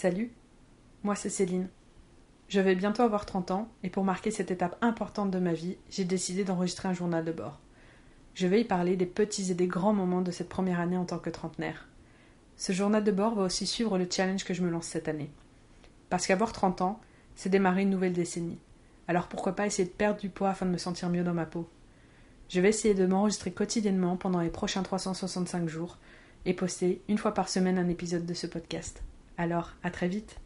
Salut, moi c'est Céline. Je vais bientôt avoir 30 ans et pour marquer cette étape importante de ma vie, j'ai décidé d'enregistrer un journal de bord. Je vais y parler des petits et des grands moments de cette première année en tant que trentenaire. Ce journal de bord va aussi suivre le challenge que je me lance cette année. Parce qu'avoir 30 ans, c'est démarrer une nouvelle décennie. Alors pourquoi pas essayer de perdre du poids afin de me sentir mieux dans ma peau? Je vais essayer de m'enregistrer quotidiennement pendant les prochains 365 jours et poster une fois par semaine un épisode de ce podcast. Alors, à très vite